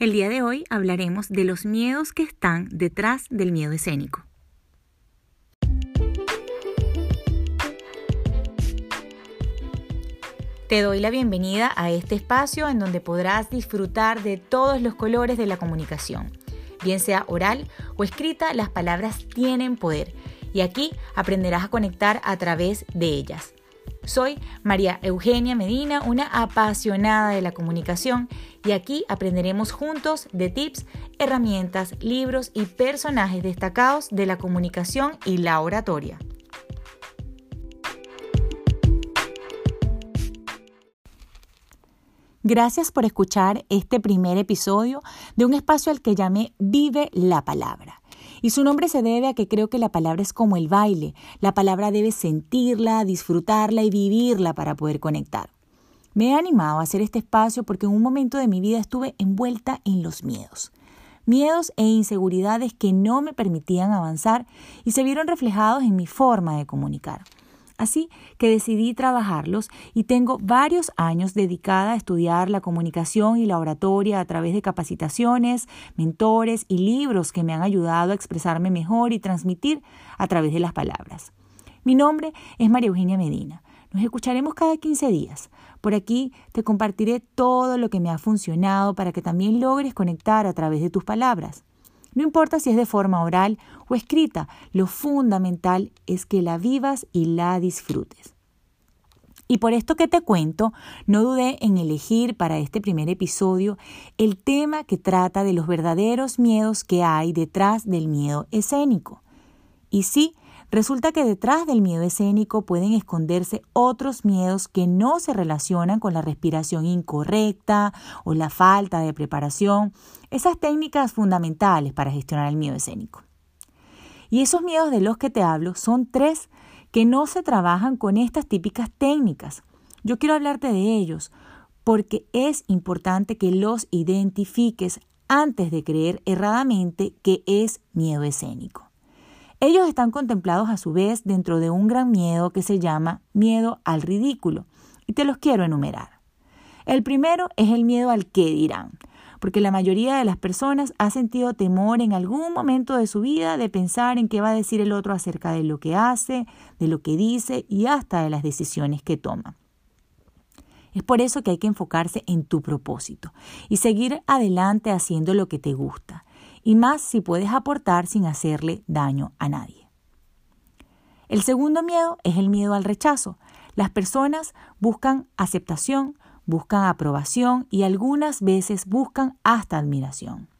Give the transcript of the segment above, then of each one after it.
El día de hoy hablaremos de los miedos que están detrás del miedo escénico. Te doy la bienvenida a este espacio en donde podrás disfrutar de todos los colores de la comunicación. Bien sea oral o escrita, las palabras tienen poder y aquí aprenderás a conectar a través de ellas. Soy María Eugenia Medina, una apasionada de la comunicación y aquí aprenderemos juntos de tips, herramientas, libros y personajes destacados de la comunicación y la oratoria. Gracias por escuchar este primer episodio de un espacio al que llamé Vive la Palabra. Y su nombre se debe a que creo que la palabra es como el baile. La palabra debe sentirla, disfrutarla y vivirla para poder conectar. Me he animado a hacer este espacio porque en un momento de mi vida estuve envuelta en los miedos. Miedos e inseguridades que no me permitían avanzar y se vieron reflejados en mi forma de comunicar. Así que decidí trabajarlos y tengo varios años dedicada a estudiar la comunicación y la oratoria a través de capacitaciones, mentores y libros que me han ayudado a expresarme mejor y transmitir a través de las palabras. Mi nombre es María Eugenia Medina. Nos escucharemos cada 15 días. Por aquí te compartiré todo lo que me ha funcionado para que también logres conectar a través de tus palabras. No importa si es de forma oral o escrita, lo fundamental es que la vivas y la disfrutes. Y por esto que te cuento, no dudé en elegir para este primer episodio el tema que trata de los verdaderos miedos que hay detrás del miedo escénico. Y sí, Resulta que detrás del miedo escénico pueden esconderse otros miedos que no se relacionan con la respiración incorrecta o la falta de preparación, esas técnicas fundamentales para gestionar el miedo escénico. Y esos miedos de los que te hablo son tres que no se trabajan con estas típicas técnicas. Yo quiero hablarte de ellos porque es importante que los identifiques antes de creer erradamente que es miedo escénico. Ellos están contemplados a su vez dentro de un gran miedo que se llama miedo al ridículo, y te los quiero enumerar. El primero es el miedo al qué dirán, porque la mayoría de las personas ha sentido temor en algún momento de su vida de pensar en qué va a decir el otro acerca de lo que hace, de lo que dice y hasta de las decisiones que toma. Es por eso que hay que enfocarse en tu propósito y seguir adelante haciendo lo que te gusta y más si puedes aportar sin hacerle daño a nadie. El segundo miedo es el miedo al rechazo. Las personas buscan aceptación, buscan aprobación y algunas veces buscan hasta admiración.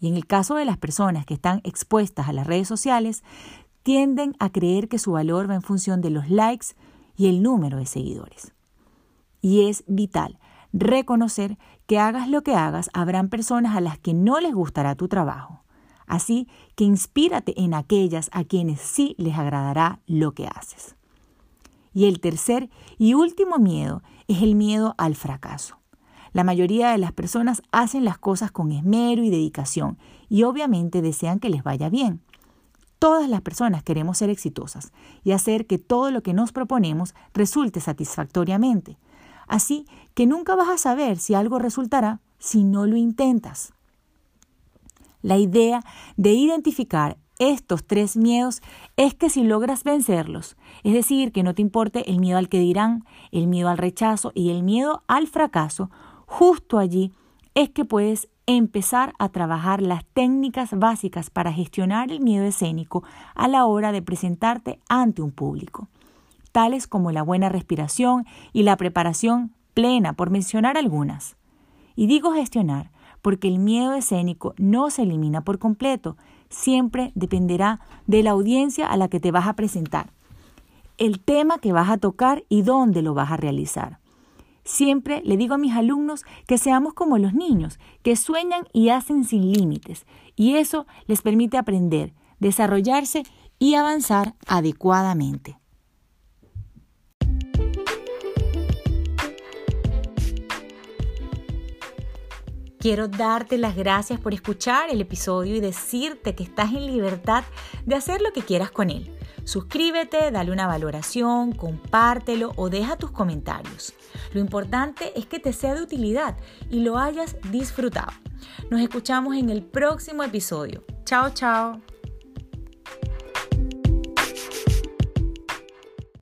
Y en el caso de las personas que están expuestas a las redes sociales, tienden a creer que su valor va en función de los likes y el número de seguidores. Y es vital reconocer que hagas lo que hagas, habrán personas a las que no les gustará tu trabajo. Así que inspírate en aquellas a quienes sí les agradará lo que haces. Y el tercer y último miedo es el miedo al fracaso. La mayoría de las personas hacen las cosas con esmero y dedicación y obviamente desean que les vaya bien. Todas las personas queremos ser exitosas y hacer que todo lo que nos proponemos resulte satisfactoriamente. Así que nunca vas a saber si algo resultará si no lo intentas. La idea de identificar estos tres miedos es que si logras vencerlos, es decir, que no te importe el miedo al que dirán, el miedo al rechazo y el miedo al fracaso, justo allí es que puedes empezar a trabajar las técnicas básicas para gestionar el miedo escénico a la hora de presentarte ante un público tales como la buena respiración y la preparación plena, por mencionar algunas. Y digo gestionar porque el miedo escénico no se elimina por completo, siempre dependerá de la audiencia a la que te vas a presentar, el tema que vas a tocar y dónde lo vas a realizar. Siempre le digo a mis alumnos que seamos como los niños, que sueñan y hacen sin límites, y eso les permite aprender, desarrollarse y avanzar adecuadamente. Quiero darte las gracias por escuchar el episodio y decirte que estás en libertad de hacer lo que quieras con él. Suscríbete, dale una valoración, compártelo o deja tus comentarios. Lo importante es que te sea de utilidad y lo hayas disfrutado. Nos escuchamos en el próximo episodio. Chao, chao.